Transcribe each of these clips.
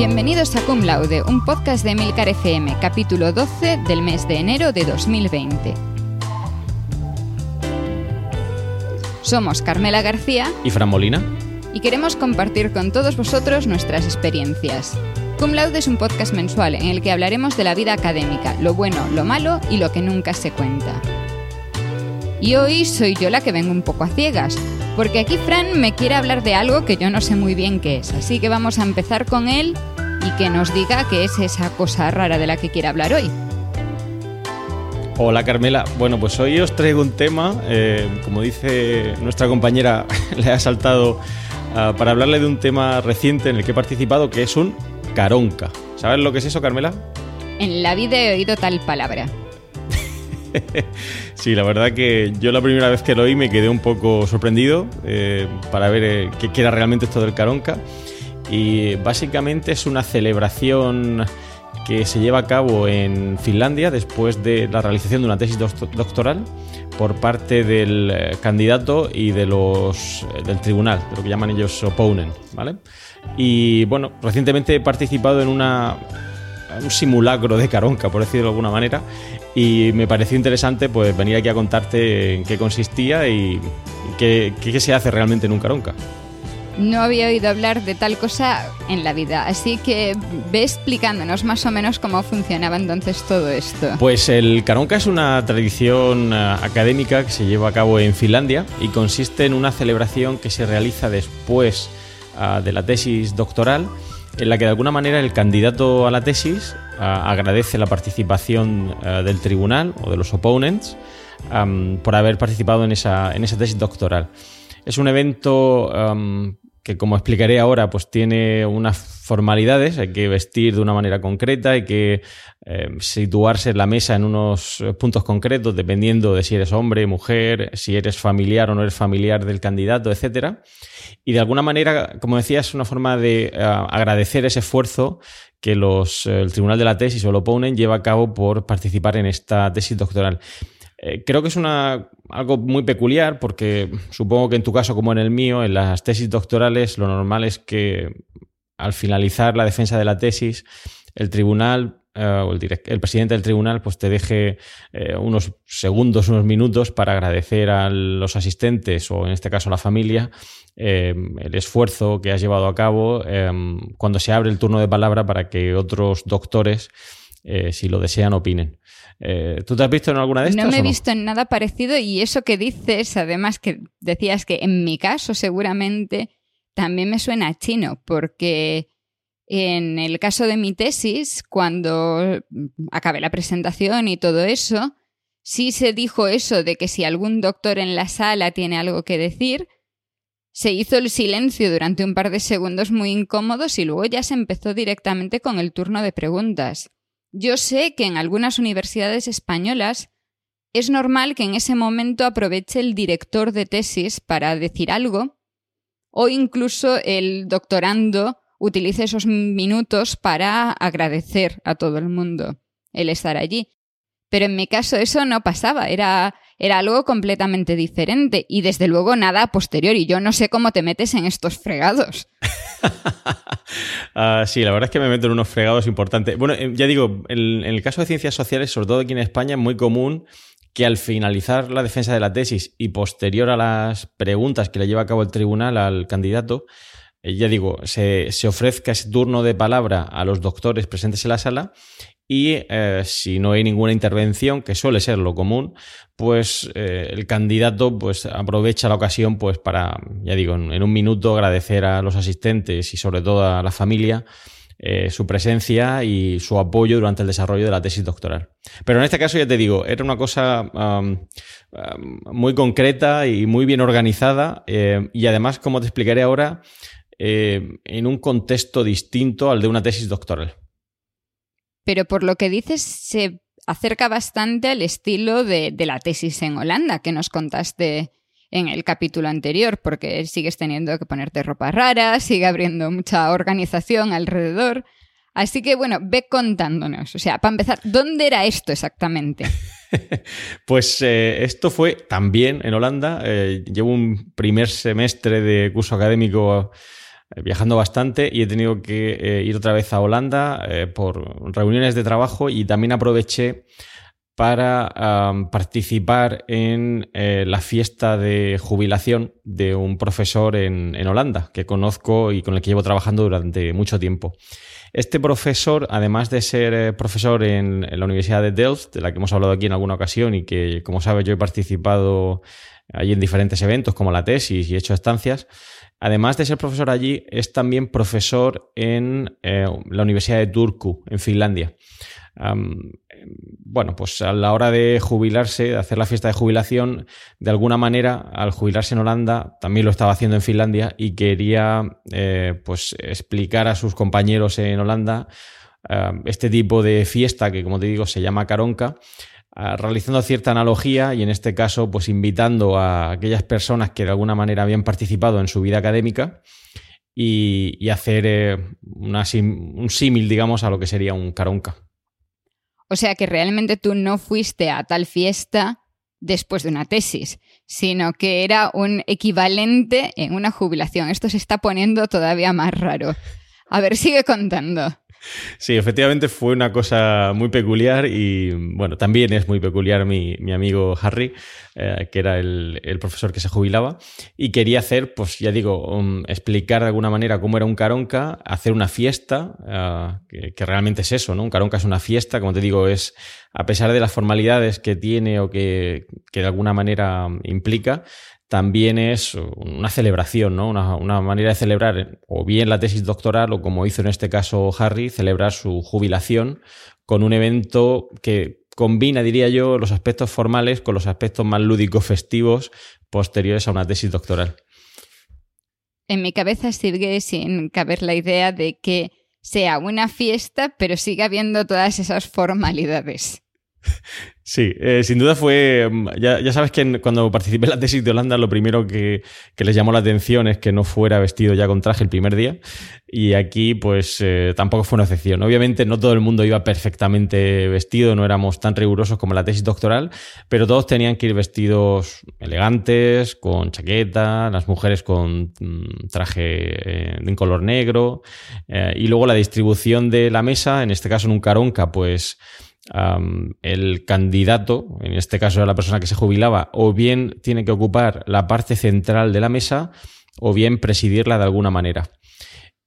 Bienvenidos a Cum Laude, un podcast de Milcar FM, capítulo 12 del mes de enero de 2020. Somos Carmela García y Fran Molina y queremos compartir con todos vosotros nuestras experiencias. Cum Laude es un podcast mensual en el que hablaremos de la vida académica, lo bueno, lo malo y lo que nunca se cuenta. Y hoy soy yo la que vengo un poco a ciegas, porque aquí Fran me quiere hablar de algo que yo no sé muy bien qué es, así que vamos a empezar con él y que nos diga qué es esa cosa rara de la que quiere hablar hoy. Hola Carmela, bueno pues hoy os traigo un tema, eh, como dice nuestra compañera, le ha saltado ah, para hablarle de un tema reciente en el que he participado, que es un caronca. ¿Sabes lo que es eso, Carmela? En la vida he oído tal palabra. sí, la verdad que yo la primera vez que lo oí me quedé un poco sorprendido eh, para ver eh, qué, era realmente esto del Caronca. Y básicamente es una celebración que se lleva a cabo en Finlandia después de la realización de una tesis doctoral por parte del eh, candidato y de los del tribunal, de lo que llaman ellos opponent, ¿vale? Y bueno, recientemente he participado en una un simulacro de Caronca, por decirlo de alguna manera, y me pareció interesante pues venir aquí a contarte en qué consistía y qué, se hace realmente en un Caronca. No había oído hablar de tal cosa en la vida, así que ve explicándonos más o menos cómo funcionaba entonces todo esto. Pues el Caronca es una tradición eh, académica que se lleva a cabo en Finlandia y consiste en una celebración que se realiza después ah, de la tesis doctoral en la que de alguna manera el candidato a la tesis agradece la participación ah, del tribunal o de los opponents por haber participado en esa, en esa tesis doctoral. Es un evento que, como explicaré ahora, pues tiene unas formalidades, hay que vestir de una manera concreta, hay que em, situarse en la mesa en unos puntos concretos, dependiendo de si eres hombre, mujer, si eres familiar o no eres familiar del candidato, etcétera. Y de alguna manera, como decía, es una forma de eh, agradecer ese esfuerzo que los, eh, el Tribunal de la Tesis o el Opponent lleva a cabo por participar en esta tesis doctoral. Eh, creo que es una, algo muy peculiar porque supongo que en tu caso como en el mío, en las tesis doctorales lo normal es que al finalizar la defensa de la tesis, el tribunal eh, o el, presidente del tribunal pues te deje eh, unos segundos, unos minutos para agradecer a los asistentes o en este caso a la familia eh, el esfuerzo que has llevado a cabo cuando se abre el turno de palabra para que otros doctores, si lo desean, opinen. ¿Tú te has visto en alguna de estas? No me he visto en nada parecido y eso que dices, además que decías que en mi caso seguramente también me suena chino porque en el caso de mi tesis, cuando acabé la presentación y todo eso, sí se dijo eso de que si algún doctor en la sala tiene algo que decir, se hizo el silencio durante un par de segundos muy incómodos y luego ya se empezó directamente con el turno de preguntas. Yo sé que en algunas universidades españolas es normal que en ese momento aproveche el director de tesis para decir algo, o incluso el doctorando utilice esos minutos para agradecer a todo el mundo el estar allí. Pero en mi caso eso no pasaba, era, era algo completamente diferente y desde luego nada posterior y yo no sé cómo te metes en estos fregados. Ah, sí, la verdad es que me meto en unos fregados importantes. Bueno, eh, ya digo, en, el caso de ciencias sociales, sobre todo aquí en España, es muy común que al finalizar la defensa de la tesis y posterior a las preguntas que le lleva a cabo el tribunal al candidato, ya digo, se, ofrezca ese turno de palabra a los doctores presentes en la sala y eh, si no hay ninguna intervención, que suele ser lo común, pues eh, el candidato pues, aprovecha la ocasión pues, para, ya digo, en, un minuto agradecer a los asistentes y sobre todo a la familia su presencia y su apoyo durante el desarrollo de la tesis doctoral. Pero en este caso, ya te digo, era una cosa muy concreta y muy bien organizada y además, como te explicaré ahora, eh, en un contexto distinto al de una tesis doctoral. Pero por lo que dices, se acerca bastante al estilo de, la tesis en Holanda que nos contaste en el capítulo anterior, porque sigues teniendo que ponerte ropa rara, sigue abriendo mucha organización alrededor. Así que bueno, ve contándonos. O sea, para empezar, ¿dónde era esto exactamente? pues eh, esto fue también en Holanda. Eh, llevo un primer semestre de curso académico viajando bastante y he tenido que ir otra vez a Holanda por reuniones de trabajo y también aproveché para participar en eh, la fiesta de jubilación de un profesor en, Holanda que conozco y con el que llevo trabajando durante mucho tiempo. Este profesor, además de ser eh, profesor en, la Universidad de Delft, de la que hemos hablado aquí en alguna ocasión y que, como sabes, yo he participado allí en diferentes eventos como la tesis y he hecho estancias, además de ser profesor allí, es también profesor en eh, la Universidad de Turku, en Finlandia. Bueno, pues a la hora de jubilarse, de hacer la fiesta de jubilación, de alguna manera, al jubilarse en Holanda, también lo estaba haciendo en Finlandia y quería eh, pues explicar a sus compañeros en Holanda este tipo de fiesta que, como te digo, se llama Caronca, realizando cierta analogía y en este caso, pues invitando a aquellas personas que de alguna manera habían participado en su vida académica y, hacer eh, un símil, digamos, a lo que sería un Caronca. O sea que realmente tú no fuiste a tal fiesta después de una tesis, sino que era un equivalente en una jubilación. Esto se está poniendo todavía más raro. A ver, sigue contando. Sí, efectivamente fue una cosa muy peculiar y bueno, también es muy peculiar mi, amigo Harry, eh, que era el, profesor que se jubilaba y quería hacer, pues ya digo, um, explicar de alguna manera cómo era un caronca, hacer una fiesta, eh, que, realmente es eso, ¿no? Un caronca es una fiesta, como te digo, es a pesar de las formalidades que tiene o que, que de alguna manera implica, también es una celebración, ¿no? Una, manera de celebrar o bien la tesis doctoral o como hizo en este caso Harry, celebrar su jubilación con un evento que combina, diría yo, los aspectos formales con los aspectos más lúdicos festivos posteriores a una tesis doctoral. En mi cabeza sigue sin caber la idea de que sea una fiesta, pero siga habiendo todas esas formalidades. Sí, eh, sin duda fue. Mm, ya, sabes que cuando participé en la tesis de Holanda, lo primero que, les llamó la atención es que no fuera vestido ya con traje el primer día. Y aquí, pues eh, tampoco fue una excepción. Obviamente, no todo el mundo iba perfectamente vestido, no éramos tan rigurosos como la tesis doctoral, pero todos tenían que ir vestidos elegantes, con chaqueta, las mujeres con mm, traje en eh, color negro. y luego la distribución de la mesa, en este caso en un caronca, pues el candidato, en este caso la persona que se jubilaba, o bien tiene que ocupar la parte central de la mesa o bien presidirla de alguna manera.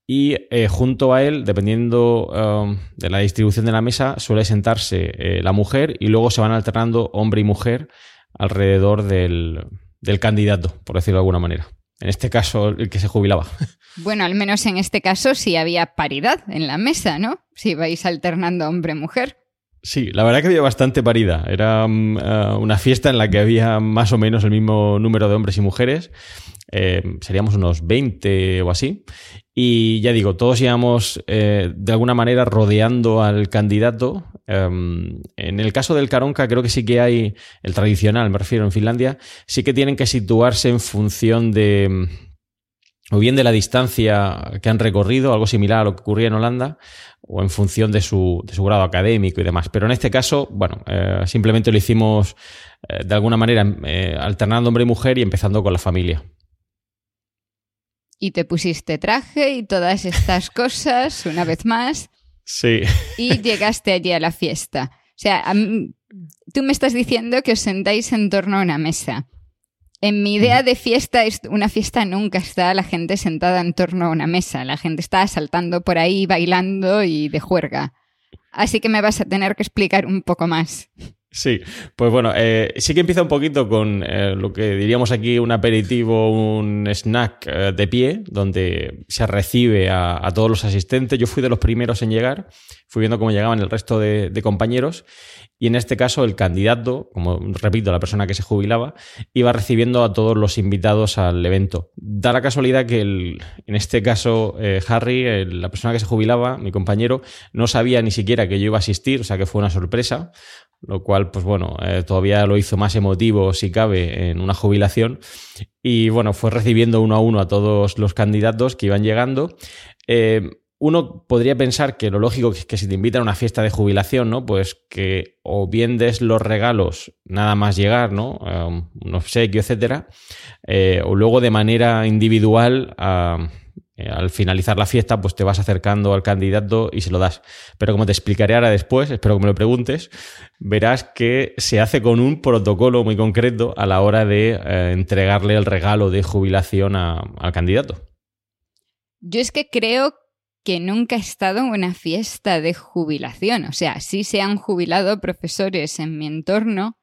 Y eh, junto a él, dependiendo de la distribución de la mesa, suele sentarse eh, la mujer y luego se van alternando hombre y mujer alrededor del, del candidato, por decirlo de alguna manera. En este caso, el que se jubilaba. Bueno, al menos en este caso sí había paridad en la mesa, ¿no? Si vais alternando hombre-mujer. Sí, la verdad que había bastante paridad. Era mm, eh, una fiesta en la que había más o menos el mismo número de hombres y mujeres. Eh, seríamos unos 20 o así. Y ya digo, todos íbamos eh, de alguna manera rodeando al candidato. Em, en el caso del Caronca, creo que sí que hay el tradicional, me refiero en Finlandia, sí que tienen que situarse en función de o bien de la distancia que han recorrido, algo similar a lo que ocurría en Holanda, o en función de su, de su grado académico y demás. Pero en este caso, bueno, eh, simplemente lo hicimos eh, de alguna manera eh, alternando hombre y mujer y empezando con la familia. Y te pusiste traje y todas estas cosas, una vez más. Sí. Y llegaste allí a la fiesta. O sea, tú me estás diciendo que os sentáis en torno a una mesa. En mi idea de fiesta, una fiesta nunca está la gente sentada en torno a una mesa. La gente está saltando por ahí, bailando y de juerga. Así que me vas a tener que explicar un poco más. Sí, pues bueno, eh, sí que empieza un poquito con eh, lo que diríamos aquí un aperitivo, un snack eh, de pie, donde se recibe a, todos los asistentes. Yo fui de los primeros en llegar, fui viendo cómo llegaban el resto de, compañeros y en este caso el candidato, como repito, la persona que se jubilaba, iba recibiendo a todos los invitados al evento. Da la casualidad que en este caso Harry, la persona que se jubilaba, mi compañero, no sabía ni siquiera que yo iba a asistir, o sea que fue una sorpresa lo cual, pues bueno, eh, todavía lo hizo más emotivo, si cabe, en una jubilación. Y bueno, fue recibiendo uno a uno a todos los candidatos que iban llegando. Eh, uno podría pensar que lo lógico es que si te invitan a una fiesta de jubilación, ¿no? Pues que o bien des los regalos nada más llegar, ¿no? Um, un obsequio, etcétera, eh, o luego de manera individual eh, al finalizar la fiesta, pues te vas acercando al candidato y se lo das. Pero como te explicaré ahora después, espero que me lo preguntes, verás que se hace con un protocolo muy concreto a la hora de eh, entregarle el regalo de jubilación al candidato. Yo es que creo que nunca he estado en una fiesta de jubilación. O sea, sí se han jubilado profesores en mi entorno,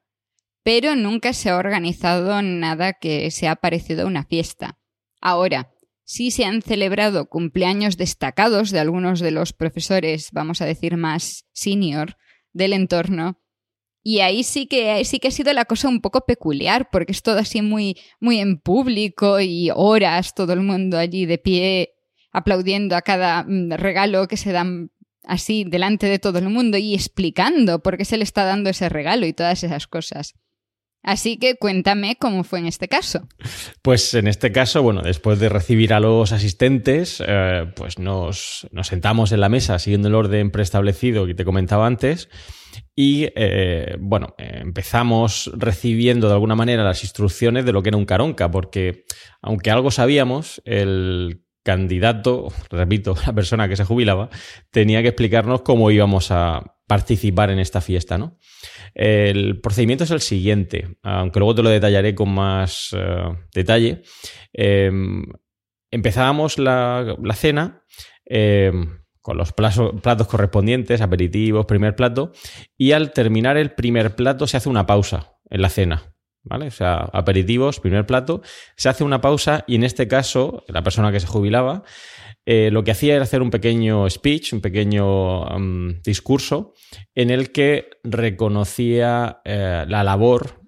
pero nunca se ha organizado nada que se ha parecido a una fiesta. Ahora, sí se han celebrado cumpleaños destacados de algunos de los profesores, vamos a decir, más senior del entorno. Y ahí sí que, sí que ha sido la cosa un poco peculiar, porque es todo así muy, muy en público y horas, todo el mundo allí de pie aplaudiendo a cada mm, regalo que se dan así delante de todo el mundo y explicando por qué se le está dando ese regalo y todas esas cosas. Así que cuéntame cómo fue en este caso. Pues en este caso, bueno, después de recibir a los asistentes, eh, pues nos, sentamos en la mesa siguiendo el orden preestablecido que te comentaba antes. Y eh, bueno, empezamos recibiendo de alguna manera las instrucciones de lo que era un caronca, porque aunque algo sabíamos, el candidato, repito, la persona que se jubilaba, tenía que explicarnos cómo íbamos a participar en esta fiesta, ¿no? El procedimiento es el siguiente, aunque luego te lo detallaré con más eh, detalle. Em, empezábamos la, cena em, con los platos correspondientes, aperitivos, primer plato, y al terminar el primer plato se hace una pausa en la cena. ¿Vale? O sea, aperitivos, primer plato, se hace una pausa y en este caso, la persona que se jubilaba, eh, lo que hacía era hacer un pequeño speech, un pequeño discurso en el que reconocía eh, la labor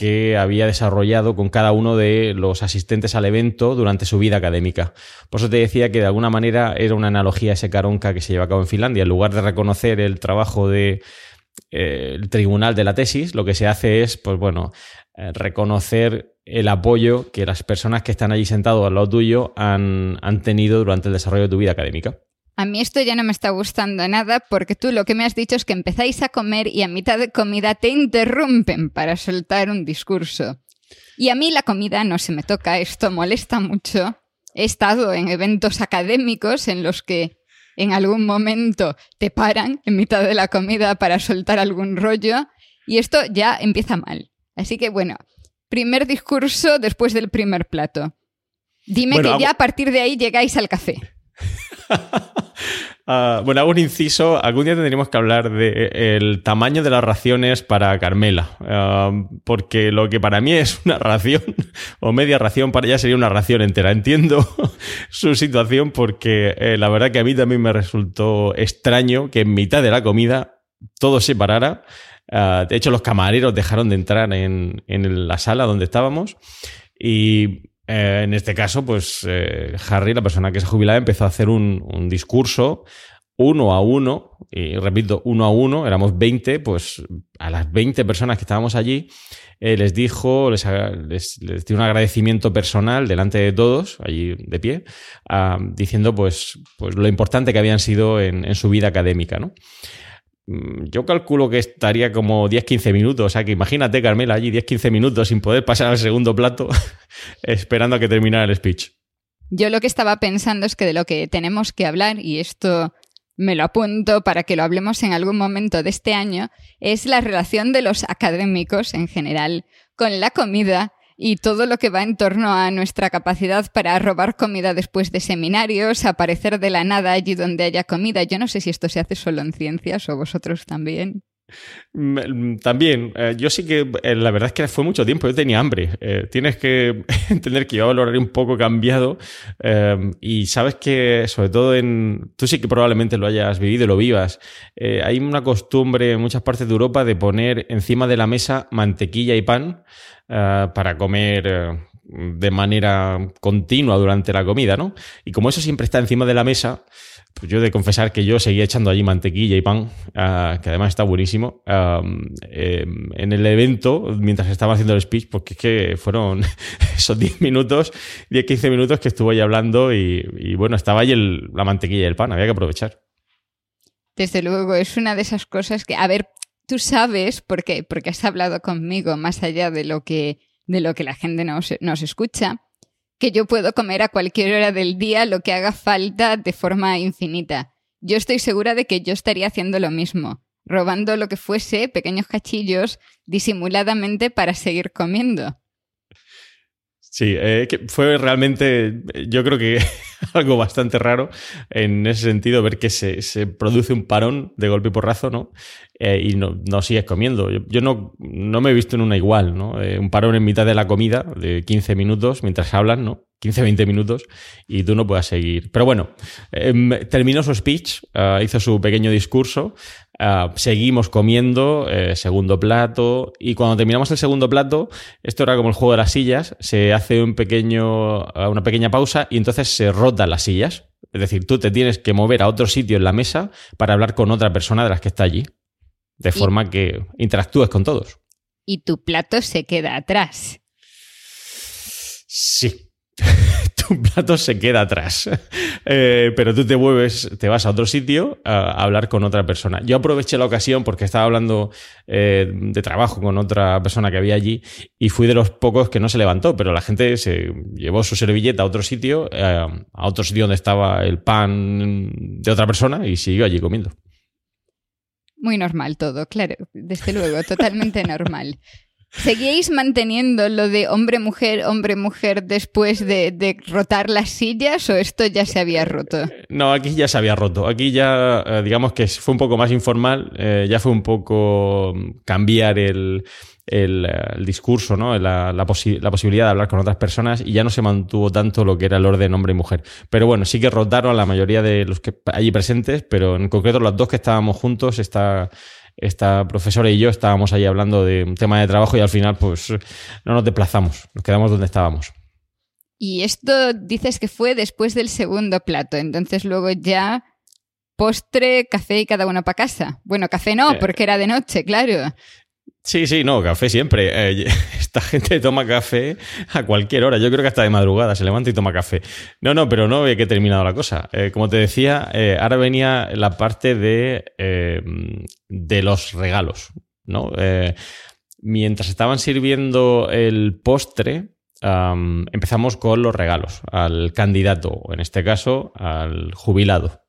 que había desarrollado con cada uno de los asistentes al evento durante su vida académica. Por eso te decía que de alguna manera era una analogía ese caronca que se lleva a cabo en Finlandia. En lugar de reconocer el trabajo de, eh, tribunal de la tesis, lo que se hace es, pues bueno, reconocer el apoyo que las personas que están allí sentados al lado tuyo han, han tenido durante el desarrollo de tu vida académica. A mí esto ya no me está gustando nada porque tú lo que me has dicho es que empezáis a comer y a mitad de comida te interrumpen para soltar un discurso. Y a mí la comida no se me toca, esto molesta mucho. He estado en eventos académicos en los que en algún momento te paran en mitad de la comida para soltar algún rollo y esto ya empieza mal. Así que bueno, primer discurso después del primer plato. Dime que ya a partir de ahí llegáis al café. Ah, bueno, hago un inciso. Algún día tendríamos que hablar del tamaño de las raciones para Carmela. Ah, porque lo que para mí es una ración o media ración, para ella sería una ración entera. Entiendo su situación porque eh, la verdad que a mí también me resultó extraño que en mitad de la comida todo se parara Ah, de hecho, los camareros dejaron de entrar en, la sala donde estábamos y eh, en este caso, pues eh, Harry, la persona que se jubilaba, empezó a hacer un, discurso uno a uno, y repito, uno a uno, éramos 20, pues a las 20 personas que estábamos allí, eh, les dijo, les, les, dio un agradecimiento personal delante de todos, allí de pie, ah, diciendo pues, pues lo importante que habían sido en, en su vida académica, ¿no? Mm, yo calculo que estaría como 10-15 minutos. O sea que imagínate, Carmela, allí 10-15 minutos sin poder pasar al segundo plato, esperando a que terminara el speech. Yo lo que estaba pensando es que de lo que tenemos que hablar, y esto me lo apunto para que lo hablemos en algún momento de este año, es la relación de los académicos en general con la comida y todo lo que va en torno a nuestra capacidad para robar comida después de seminarios, aparecer de la nada allí donde haya comida. Yo no sé si esto se hace solo en ciencias o vosotros también. Mm, también, eh, yo sí que eh, la verdad es que fue mucho tiempo, yo tenía hambre. Eh, tienes que entender que yo el horario un poco cambiado y sabes que sobre todo en... Tú sí que probablemente lo hayas vivido lo vivas. hay una costumbre en muchas partes de Europa de poner encima de la mesa mantequilla y pan. Para comer de manera continua durante la comida, ¿no? Y como eso siempre está encima de la mesa, pues yo he de confesar que yo seguía echando allí mantequilla y pan, eh, que además está buenísimo, en el evento, mientras estaba haciendo el speech, porque es que fueron esos 10 minutos, 10-15 minutos que estuve ahí hablando y, bueno, estaba ahí la mantequilla y el pan, había que aprovechar. Desde luego, es una de esas cosas que, a ver, tú sabes, ¿por qué? Porque has hablado conmigo más allá de lo que, de lo que la gente nos, nos escucha, que yo puedo comer a cualquier hora del día lo que haga falta de forma infinita. Yo estoy segura de que yo estaría haciendo lo mismo, robando lo que fuese, pequeños cachillos, disimuladamente para seguir comiendo. Sí, eh, que fue realmente, yo creo que algo bastante raro en ese sentido, ver que se, se produce un parón de golpe y porrazo, ¿no? Eh, y no, no, sigues comiendo. Yo, no, no, me he visto en una igual, ¿no? Eh, un parón en mitad de la comida de 15 minutos mientras hablan, ¿no? 15-20 minutos y tú no puedas seguir. Pero bueno, em, terminó su speech, uh, hizo su pequeño discurso, uh, seguimos comiendo, eh, segundo plato, y cuando terminamos el segundo plato, esto era como el juego de las sillas, se hace un pequeño, uh, una pequeña pausa y entonces se rotan las sillas. Es decir, tú te tienes que mover a otro sitio en la mesa para hablar con otra persona de las que está allí, de forma que interactúes con todos. Y tu plato se queda atrás. Sí, tu plato se queda atrás. Eh, pero tú te mueves, te vas a otro sitio a, hablar con otra persona. Yo aproveché la ocasión porque estaba hablando eh, de trabajo con otra persona que había allí y fui de los pocos que no se levantó, pero la gente se llevó su servilleta a otro sitio, eh, a otro sitio donde estaba el pan de otra persona y siguió allí comiendo. Muy normal todo, claro, desde luego, totalmente normal. ¿Seguíais manteniendo lo de hombre-mujer, hombre-mujer después de, rotar las sillas o esto ya se había roto? No, aquí ya se había roto. Aquí ya, eh, digamos que fue un poco más informal, eh, ya fue un poco cambiar el, el, discurso, ¿no? La, posibilidad de hablar con otras personas y ya no se mantuvo tanto lo que era el orden hombre y mujer. Pero bueno, sí que rotaron a la mayoría de los que allí presentes, pero en concreto los dos que estábamos juntos, está esta profesora y yo estábamos ahí hablando de un tema de trabajo y al final pues no nos desplazamos, nos quedamos donde estábamos. Y esto dices que fue después del segundo plato, entonces luego ya postre, café y cada uno para casa. Bueno, café no, eh. porque era de noche, claro. Sí, sí, no, café siempre. Eh, esta gente toma café a cualquier hora. Yo creo que hasta de madrugada se levanta y toma café. No, no, pero no había que terminado la cosa. Eh, como te decía, eh, ahora venía la parte de, de los regalos. ¿no? mientras estaban sirviendo el postre, empezamos con los regalos al candidato, o en este caso, al jubilado.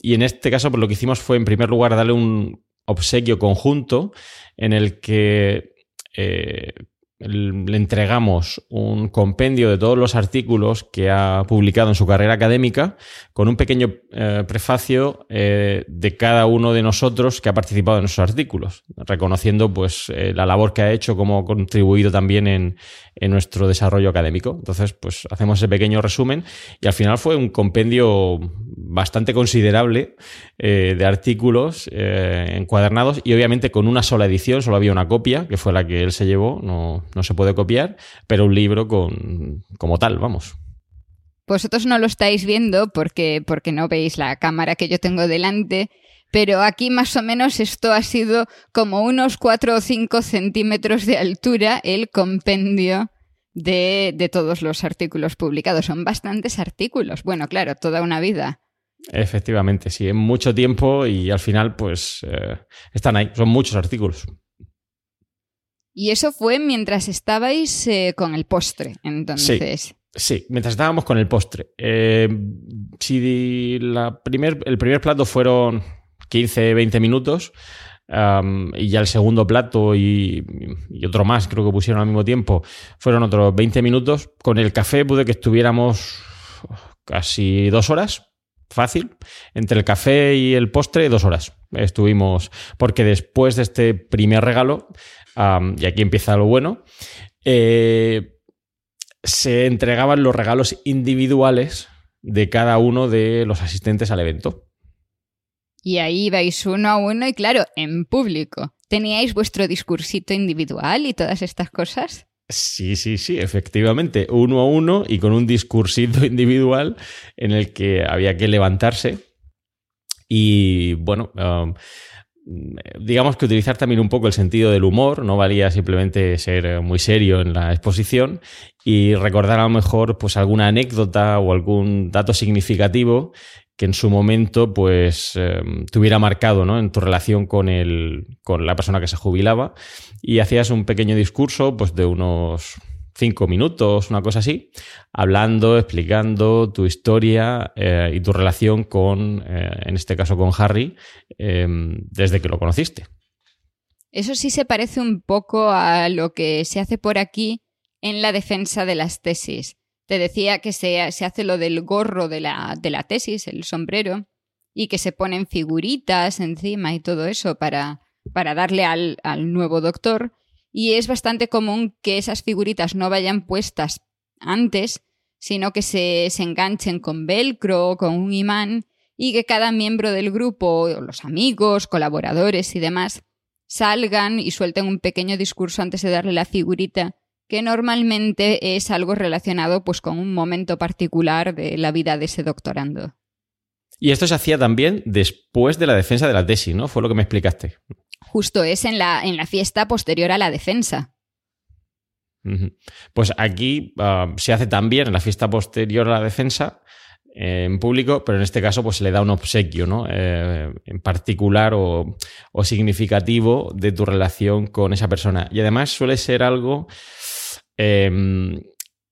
y en este caso, pues lo que hicimos fue, en primer lugar, darle un obsequio conjunto en el que eh, le entregamos un compendio de todos los artículos que ha publicado en su carrera académica con un pequeño eh, prefacio eh, de cada uno de nosotros que ha participado en esos artículos, reconociendo pues la labor que ha hecho, cómo ha contribuido también en, en, nuestro desarrollo académico. Entonces, pues hacemos ese pequeño resumen y al final fue un compendio bastante considerable eh, de artículos eh, encuadernados y obviamente con una sola edición, solo había una copia, que fue la que él se llevó, no, no se puede copiar, pero un libro con, como tal, vamos. Vosotros no lo estáis viendo porque, porque no veis la cámara que yo tengo delante, pero aquí más o menos esto ha sido como unos 4 o 5 centímetros de altura el compendio de, de, todos los artículos publicados. Son bastantes artículos. Bueno, claro, toda una vida. Efectivamente, sí, en mucho tiempo y al final pues eh, están ahí, son muchos artículos. Y eso fue mientras estabais eh, con el postre, entonces. Sí, mientras estábamos con el postre. Eh, si la primer, el primer plato fueron 15, 20 minutos, y ya el segundo plato y, y, otro más, creo que pusieron al mismo tiempo, fueron otros 20 minutos. Con el café pude que estuviéramos casi dos horas fácil. Entre el café y el postre, dos horas. Estuvimos, porque después de este primer regalo, y aquí empieza lo bueno, eh, se entregaban los regalos individuales de cada uno de los asistentes al evento. Y ahí vais uno a uno y claro, en público. ¿Teníais vuestro discursito individual y todas estas cosas? Sí, sí, sí, efectivamente, uno a uno y con un discursito individual en el que había que levantarse y, bueno, um, digamos que utilizar también un poco el sentido del humor, no valía simplemente ser muy serio en la exposición y recordar a lo mejor pues alguna anécdota o algún dato significativo que en su momento pues eh, te hubiera marcado ¿no? en tu relación con, el, con la persona que se jubilaba y hacías un pequeño discurso pues de unos cinco minutos, una cosa así, hablando, explicando tu historia eh, y tu relación con, eh, en este caso con Harry, em, desde que lo conociste. Eso sí se parece un poco a lo que se hace por aquí en la defensa de las tesis. Te decía que se, hace lo del gorro de la, de la tesis, el sombrero, y que se ponen figuritas encima y todo eso para, para darle al, al nuevo doctor. Y es bastante común que esas figuritas no vayan puestas antes, sino que se, se enganchen con velcro o con un imán y que cada miembro del grupo, los amigos, colaboradores y demás, salgan y suelten un pequeño discurso antes de darle la figurita que normalmente es algo relacionado pues con un momento particular de la vida de ese doctorando. Y esto se hacía también después de la defensa de la tesis, ¿no? Fue lo que me explicaste. Justo es en la, en la fiesta posterior a la defensa. Pues aquí ah, se hace también en la fiesta posterior a la defensa eh, en público, pero en este caso pues se le da un obsequio, ¿no? Eh, en particular o, o, significativo de tu relación con esa persona. Y además suele ser algo Em,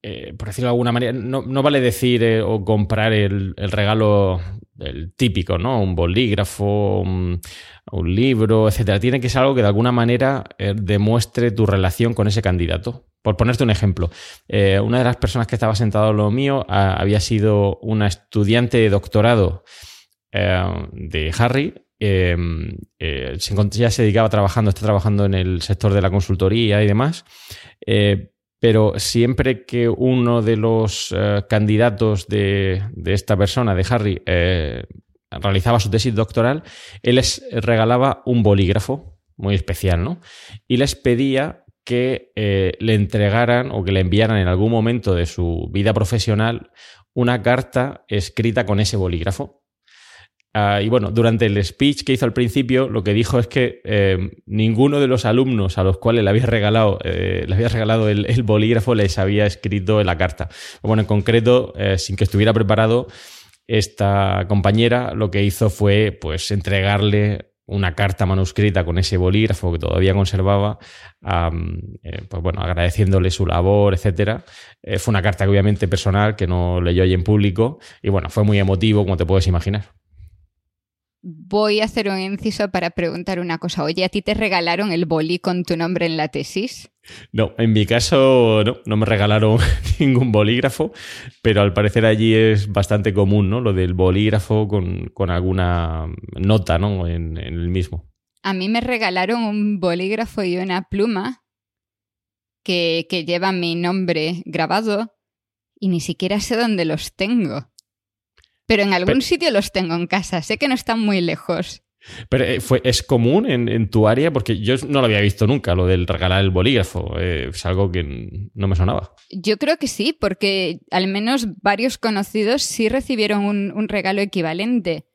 eh, por decirlo de alguna manera, no, vale decir eh, o comprar el, regalo el típico, ¿no? Un bolígrafo, un, libro, etcétera. Tiene que ser algo que de alguna manera eh, demuestre tu relación con ese candidato. Por ponerte un ejemplo, una de las personas que estaba sentado en lo mío había sido una estudiante de doctorado de Harry em, ya se dedicaba trabajando, está trabajando en el sector de la consultoría y demás, pero siempre que uno de los eh, candidatos de, esta persona, de Harry, eh, realizaba su tesis doctoral, él les regalaba un bolígrafo muy especial, ¿no? Y les pedía que eh, le entregaran o que le enviaran en algún momento de su vida profesional una carta escrita con ese bolígrafo. Ah, y bueno, durante el speech que hizo al principio, lo que dijo es que eh, ninguno de los alumnos a los cuales le había regalado, eh, le había regalado el, bolígrafo les había escrito la carta. Bueno, en concreto, eh, sin que estuviera preparado, esta compañera lo que hizo fue pues entregarle una carta manuscrita con ese bolígrafo que todavía conservaba, pues bueno, agradeciéndole su labor, etcétera. fue una carta obviamente personal que no leyó ahí en público y bueno, fue muy emotivo, como te puedes imaginar voy a hacer un inciso para preguntar una cosa. Oye, ¿a ti te regalaron el boli con tu nombre en la tesis? No, en mi caso no, no me regalaron ningún bolígrafo, pero al parecer allí es bastante común, ¿no? Lo del bolígrafo con, alguna nota, ¿no? En, en el mismo. A mí me regalaron un bolígrafo y una pluma que, que llevan mi nombre grabado y ni siquiera sé dónde los tengo. Pero en algún sitio los tengo en casa. Sé que no están muy lejos. Pero eh, fue, es común en, tu área porque yo no lo había visto nunca, lo del regalar el bolígrafo. Eh, es algo que no me sonaba. Yo creo que sí, porque al menos varios conocidos sí recibieron un, regalo equivalente.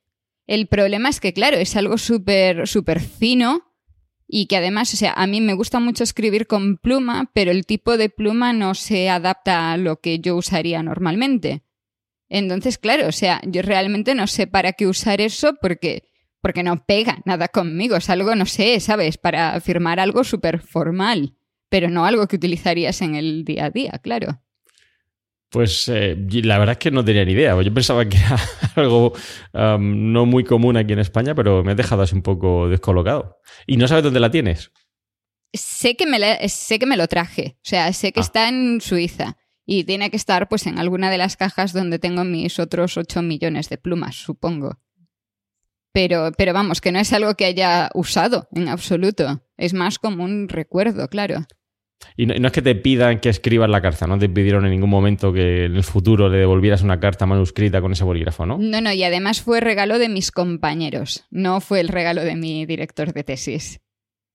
El problema es que, claro, es algo súper, súper fino y que además, o sea, a mí me gusta mucho escribir con pluma, pero el tipo de pluma no se adapta a lo que yo usaría normalmente. Entonces, claro, o sea, yo realmente no sé para qué usar eso porque, porque no pega nada conmigo. Es algo, no sé, ¿sabes? Para firmar algo súper formal, pero no algo que utilizarías en el día a día, claro. Pues eh, la verdad es que no tenía ni idea. Yo pensaba que era algo no muy común aquí en España, pero me he dejado así un poco descolocado. ¿Y no sabes dónde la tienes? Sé que me, sé que me lo traje. O sea, sé que ah. está en Suiza y tiene que estar pues en alguna de las cajas donde tengo mis otros 8 millones de plumas, supongo. Pero, pero vamos, que no es algo que haya usado en absoluto. Es más como un recuerdo, claro. Y no, es que te pidan que escribas la carta, no te pidieron en ningún momento que en el futuro le devolvieras una carta manuscrita con ese bolígrafo, ¿no? No, no, y además fue regalo de mis compañeros, no fue el regalo de mi director de tesis.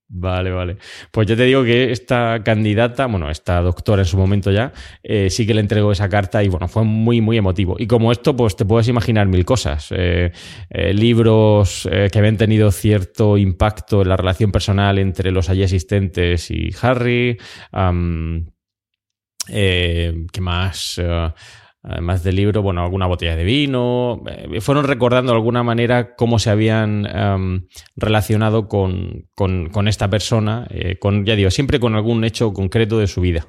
Vale, vale. Pues yo te digo que esta candidata, bueno, esta doctora en su momento ya, eh, sí que le entregó esa carta y bueno, fue muy, muy emotivo. Y como esto, pues te puedes imaginar mil cosas. Eh, eh, libros que habían tenido cierto impacto en la relación personal entre los allí asistentes y Harry. ¿Qué más? Además del libro, bueno, alguna botella de vino. Eh, fueron recordando de alguna manera cómo se habían em, relacionado con, esta persona, eh, con, ya digo, siempre con algún hecho concreto de su vida.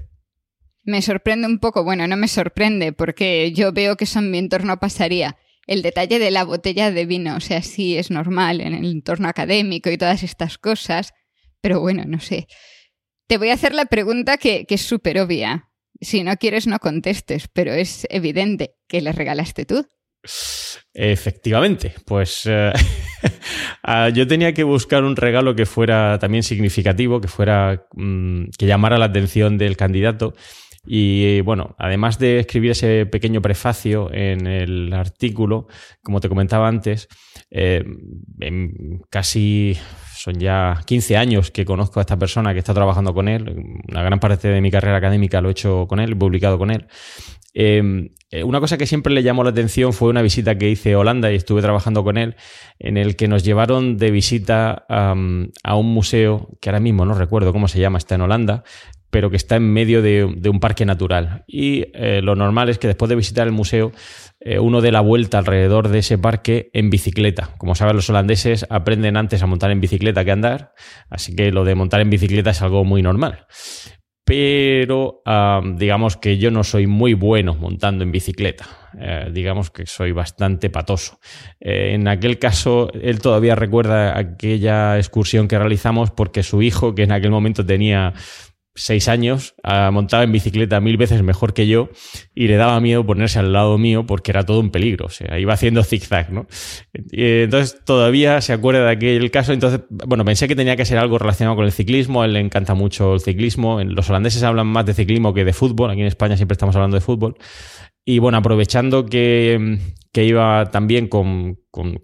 me sorprende un poco, bueno, no me sorprende porque yo veo que eso en mi entorno pasaría. El detalle de la botella de vino, o sea, sí es normal en el entorno académico y todas estas cosas, pero bueno, no sé. Te voy a hacer la pregunta que, que es súper obvia. Si no quieres, no contestes, pero es evidente que le regalaste tú. Efectivamente, pues eh, ah, yo tenía que buscar un regalo que fuera también significativo, que fuera mm, que llamara la atención del candidato. Y bueno, además de escribir ese pequeño prefacio en el artículo, como te comentaba antes, eh, en casi son ya 15 años que conozco a esta persona que está trabajando con él. Una gran parte de mi carrera académica lo he hecho con él, publicado con él. Em, eh, una cosa que siempre le llamó la atención fue una visita que hice a Holanda y estuve trabajando con él, en el que nos llevaron de visita a un museo que ahora mismo no recuerdo cómo se llama, está en Holanda, pero que está en medio de, un parque natural. Y eh, lo normal es que después de visitar el museo, eh, uno dé la vuelta alrededor de ese parque en bicicleta. Como saben, los holandeses aprenden antes a montar en bicicleta que a andar, así que lo de montar en bicicleta es algo muy normal pero digamos que yo no soy muy bueno montando en bicicleta. Eh, digamos que soy bastante patoso. En aquel caso, él todavía recuerda aquella excursión que realizamos porque su hijo, que en aquel momento tenía seis años, montaba en bicicleta mil veces mejor que yo y le daba miedo ponerse al lado mío porque era todo un peligro. O iba haciendo zigzag, ¿no? entonces todavía se acuerda de aquel caso. Entonces, bueno, pensé que tenía que ser algo relacionado con el ciclismo. A él le encanta mucho el ciclismo. Los holandeses hablan más de ciclismo que de fútbol. Aquí en España siempre estamos hablando de fútbol. Y bueno, aprovechando que, iba también con,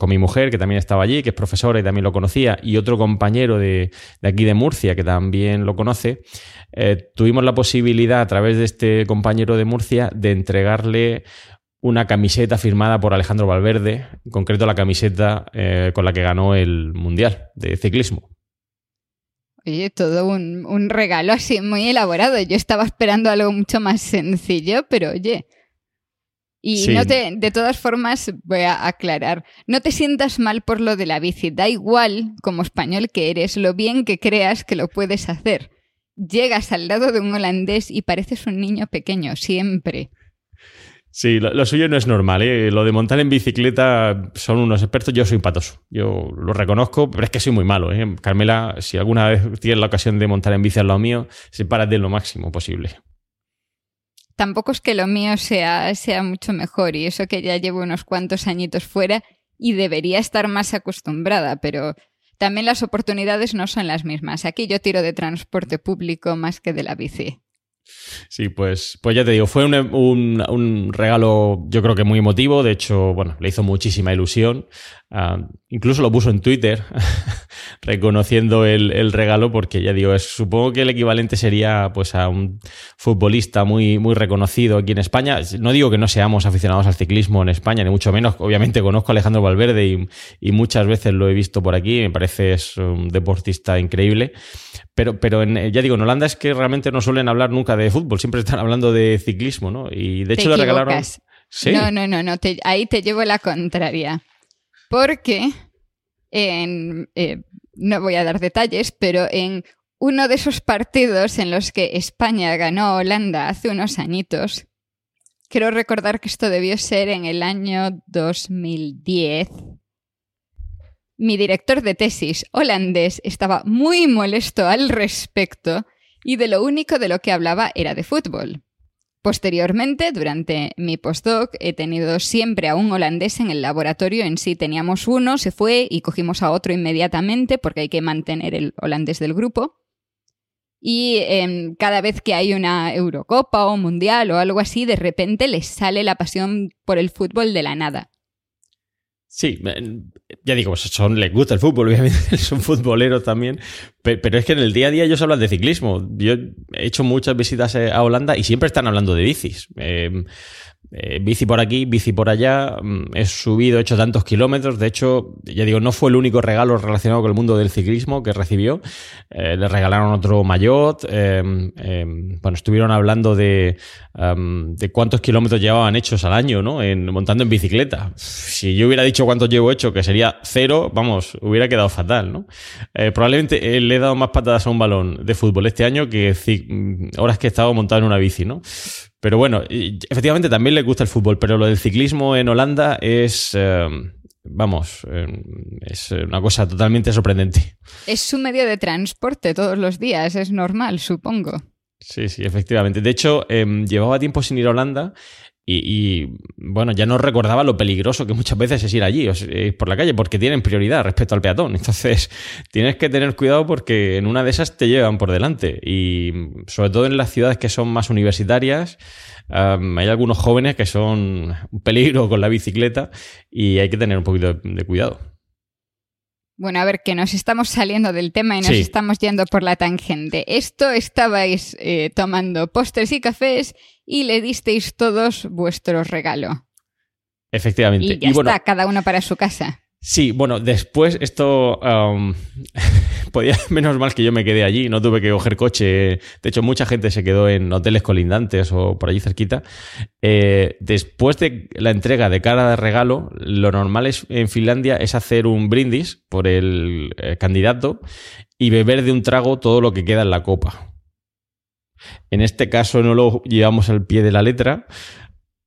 mi mujer, que también estaba allí, que es profesora y también lo conocía, y otro compañero de, de aquí de Murcia, que también lo conoce, eh, tuvimos la posibilidad a través de este compañero de Murcia de entregarle una camiseta firmada por Alejandro Valverde, en concreto la camiseta eh, con la que ganó el Mundial de Ciclismo. Oye, todo un, un, regalo así muy elaborado. Yo estaba esperando algo mucho más sencillo, pero oye. Y no te, de todas formas, voy a aclarar, no te sientas mal por lo de la bici. Da igual, como español que eres, lo bien que creas que lo puedes hacer llegas al lado de un holandés y pareces un niño pequeño, siempre. Sí, lo, suyo no es normal. ¿eh? Lo de montar en bicicleta son unos expertos. Yo soy patoso. Yo lo reconozco, pero es que soy muy malo. ¿eh? Carmela, si alguna vez tienes la ocasión de montar en bici al lado mío, sepárate lo máximo posible. Tampoco es que lo mío sea, sea mucho mejor y eso que ya llevo unos cuantos añitos fuera y debería estar más acostumbrada, pero también las oportunidades no son las mismas. Aquí yo tiro de transporte público más que de la bici. Sí, pues, pues ya te digo, fue un, regalo yo creo que muy emotivo, de hecho, bueno, le hizo muchísima ilusión. Ah, incluso lo puso en Twitter reconociendo el, regalo porque ya digo, supongo que el equivalente sería pues a un futbolista muy, muy reconocido aquí en España. No digo que no seamos aficionados al ciclismo en España, ni mucho menos. Obviamente conozco a Alejandro Valverde y, muchas veces lo he visto por aquí, me parece es un deportista increíble. Pero, pero en, ya digo, en Holanda es que realmente no suelen hablar nunca de fútbol, siempre están hablando de ciclismo, ¿no? Y de hecho le regalaron. No, no, no, no ahí te llevo la contraria. Porque en, eh, no voy a dar detalles, pero en uno de esos partidos en los que España ganó a Holanda hace unos añitos, quiero recordar que esto debió ser en el año 2010 mi director de tesis holandés estaba muy molesto al respecto y de lo único de lo que hablaba era de fútbol. Posteriormente, durante mi postdoc, he tenido siempre a un holandés en el laboratorio. En sí teníamos uno, se fue y cogimos a otro inmediatamente porque hay que mantener el holandés del grupo. Y em, cada vez que hay una Eurocopa o Mundial o algo así, de repente les sale la pasión por el fútbol de la nada. Sí, ya digo, son, les gusta el fútbol, obviamente, son futboleros también, pero, es que en el día a día ellos hablan de ciclismo. Yo he hecho muchas visitas a Holanda y siempre están hablando de bicis. Eh, eh, bici por aquí, bici por allá, mm, he subido, he hecho tantos kilómetros, de hecho, ya digo, no fue el único regalo relacionado con el mundo del ciclismo que recibió, eh, le regalaron otro maillot, em, em, bueno, estuvieron hablando de, em, de cuántos kilómetros llevaban hechos al año, ¿no? En, montando en bicicleta. Si yo hubiera dicho cuántos llevo hecho, que sería cero, vamos, hubiera quedado fatal, ¿no? Eh, probablemente le he dado más patadas a un balón de fútbol este año que horas que he estado montado en una bici, ¿no? Pero bueno, efectivamente también le gusta el fútbol, pero lo del ciclismo en Holanda es, eh, vamos, eh, es una cosa totalmente sorprendente. Es su medio de transporte todos los días, es normal, supongo. Sí, sí, efectivamente. De hecho, em, llevaba tiempo sin ir a Holanda y, bueno, ya no recordaba lo peligroso que muchas veces es ir allí, por la calle, porque tienen prioridad respecto al peatón. Entonces, tienes que tener cuidado porque en una de esas te llevan por delante. Y sobre todo en las ciudades que son más universitarias, hay algunos jóvenes que son un peligro con la bicicleta y hay que tener un poquito de cuidado. Bueno, a ver, que nos estamos saliendo del tema y nos estamos yendo por la tangente. Esto estabais eh, tomando postres y cafés y le disteis todos vuestro regalo. Efectivamente. Y ya está, cada uno para su casa. Sí, bueno, después esto podía, menos mal que yo me quedé allí, no tuve que coger coche. De hecho, mucha gente se quedó en hoteles colindantes o por allí cerquita. Eh, después de la entrega de cara de regalo, lo normal es, en Finlandia es hacer un brindis por el eh, candidato y beber de un trago todo lo que queda en la copa. En este caso no lo llevamos al pie de la letra,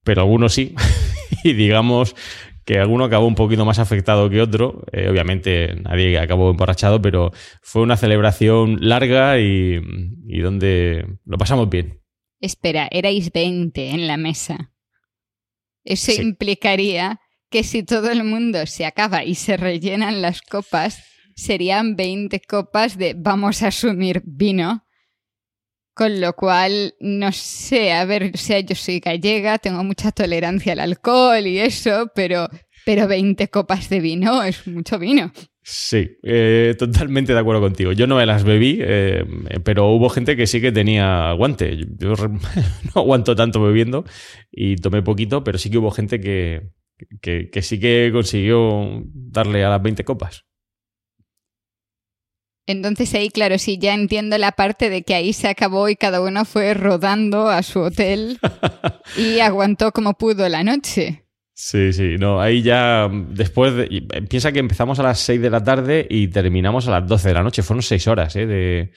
pero algunos sí. y digamos que alguno acabó un poquito más afectado que otro. Eh, obviamente nadie acabó emborrachado, pero fue una celebración larga y, donde lo pasamos bien. Espera, erais 20 en la mesa. Eso implicaría que si todo el mundo se acaba y se rellenan las copas, serían 20 copas de vamos a asumir vino. Con lo cual, no sé, a ver, o sea, yo soy gallega, tengo mucha tolerancia al alcohol y eso, pero, pero 20 copas de vino es mucho vino. Sí, eh, totalmente de acuerdo contigo. Yo no me las bebí, eh, pero hubo gente que sí que tenía aguante. Yo no aguanto tanto bebiendo y tomé poquito, pero sí que hubo gente que, que sí que consiguió darle a las 20 copas. Entonces ahí, claro, sí, ya entiendo la parte de que ahí se acabó y cada uno fue rodando a su hotel y aguantó como pudo la noche. Sí, sí, no, ahí ya después, de, piensa que empezamos a las 6 de la tarde y terminamos a las 12 de la noche, fueron 6 horas ¿eh? de,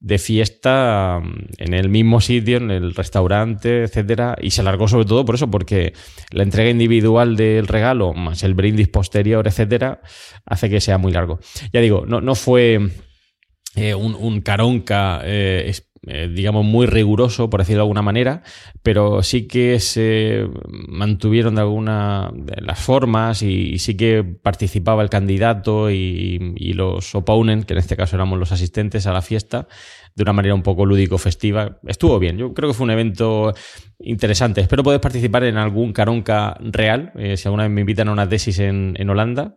de fiesta mm, en el mismo sitio, en el restaurante, etcétera, y se alargó sobre todo por eso, porque la entrega individual del regalo, más el brindis posterior, etcétera, hace que sea muy largo. Ya digo, no, no fue eh, un, un, caronca eh, eh, digamos, muy riguroso, por decirlo de alguna manera, pero sí que se mantuvieron de alguna de las formas y, sí que participaba el candidato y, los opponents, que en este caso éramos los asistentes a la fiesta, de una manera un poco lúdico-festiva. Estuvo bien, yo creo que fue un evento interesante. Espero poder participar en algún caronca real, eh, si alguna vez me invitan a una tesis en, Holanda,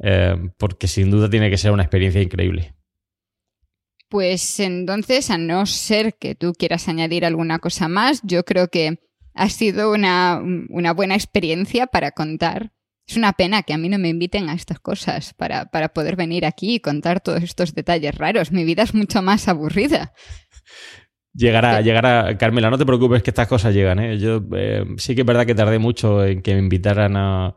eh, porque sin duda tiene que ser una experiencia increíble. Pues entonces, a no ser que tú quieras añadir alguna cosa más, yo creo que ha sido una, buena experiencia para contar. Es una pena que a mí no me inviten a estas cosas para, para poder venir aquí y contar todos estos detalles raros. Mi vida es mucho más aburrida. Llegará, llegará, Carmela, no te preocupes que estas cosas llegan. ¿eh? Yo eh, sí que es verdad que tardé mucho en que me invitaran a,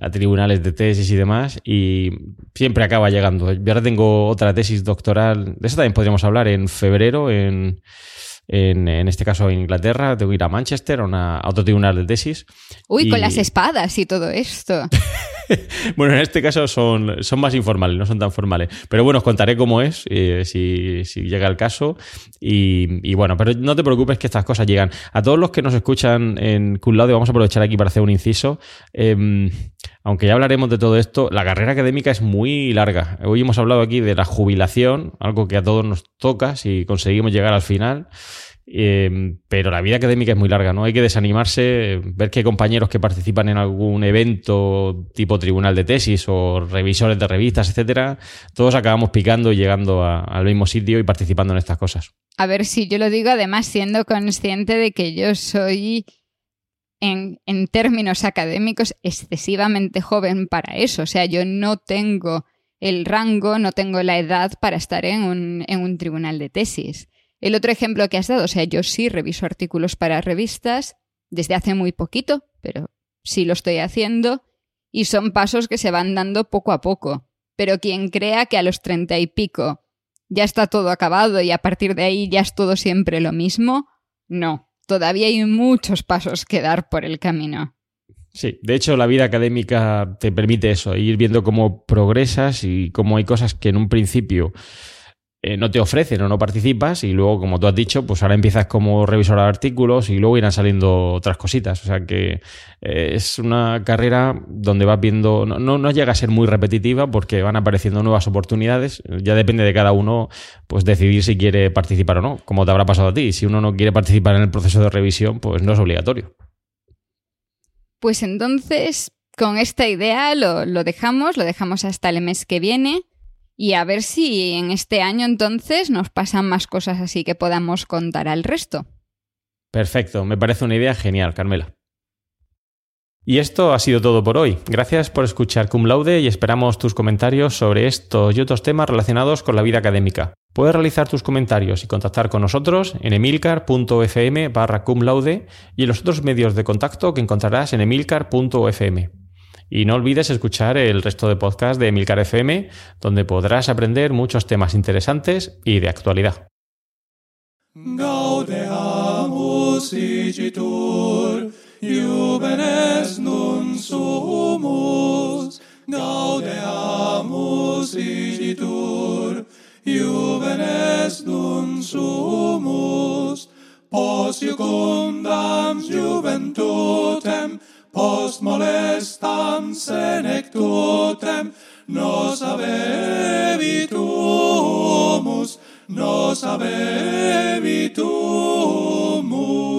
a tribunales de tesis y demás, y siempre acaba llegando. Yo ahora tengo otra tesis doctoral, de eso también podríamos hablar, en febrero, en, en, este caso en Inglaterra, tengo que ir a Manchester, a, otro tribunal de tesis. Uy, con las espadas y todo esto. bueno, en este caso son, son más informales, no son tan formales. Pero bueno, os contaré cómo es, eh, si, llega el caso. Y, bueno, pero no te preocupes que estas cosas llegan. A todos los que nos escuchan en Cum vamos a aprovechar aquí para hacer un inciso. Em, aunque ya hablaremos de todo esto, la carrera académica es muy larga. Hoy hemos hablado aquí de la jubilación, algo que a todos nos toca si conseguimos llegar al final. Em, pero la vida académica es muy larga, ¿no? Hay que desanimarse, ver que hay compañeros que participan en algún evento tipo tribunal de tesis o revisores de revistas, etcétera. Todos acabamos picando y llegando al mismo sitio y participando en estas cosas. A ver si yo lo digo, además siendo consciente de que yo soy en, en, términos académicos excesivamente joven para eso. O sea, yo no tengo el rango, no tengo la edad para estar en un, en un tribunal de tesis. El otro ejemplo que has dado, o sea, yo sí reviso artículos para revistas desde hace muy poquito, pero sí lo estoy haciendo y son pasos que se van dando poco a poco. Pero quien crea que a los treinta y pico ya está todo acabado y a partir de ahí ya es todo siempre lo mismo. No, todavía hay muchos pasos que dar por el camino. Sí, de hecho la vida académica te permite eso, ir viendo cómo progresas y cómo hay cosas que en un principio eh, no te ofrecen o no participas y luego, como tú has dicho, pues ahora empiezas como revisor de artículos y luego irán saliendo otras cositas. O sea que eh, es una carrera donde vas viendo, no, no, llega a ser muy repetitiva porque van apareciendo nuevas oportunidades. Ya depende de cada uno pues decidir si quiere participar o no, como te habrá pasado a ti. Si uno no quiere participar en el proceso de revisión, pues no es obligatorio. Pues entonces, con esta idea lo, lo dejamos, lo dejamos hasta el mes que viene y a ver si en este año entonces nos pasan más cosas así que podamos contar al resto. Perfecto, me parece una idea genial, Carmela. Y esto ha sido todo por hoy. Gracias por escuchar Cum Laude y esperamos tus comentarios sobre estos y otros temas relacionados con la vida académica. Puedes realizar tus comentarios y contactar con nosotros en emilcar.fm barra laude y en los otros medios de contacto que encontrarás en emilcar.fm. Y no olvides escuchar el resto de podcasts de Milcar FM, donde podrás aprender muchos temas interesantes y de actualidad. post molestam senectutem nos habebitumus, nos habebitumus.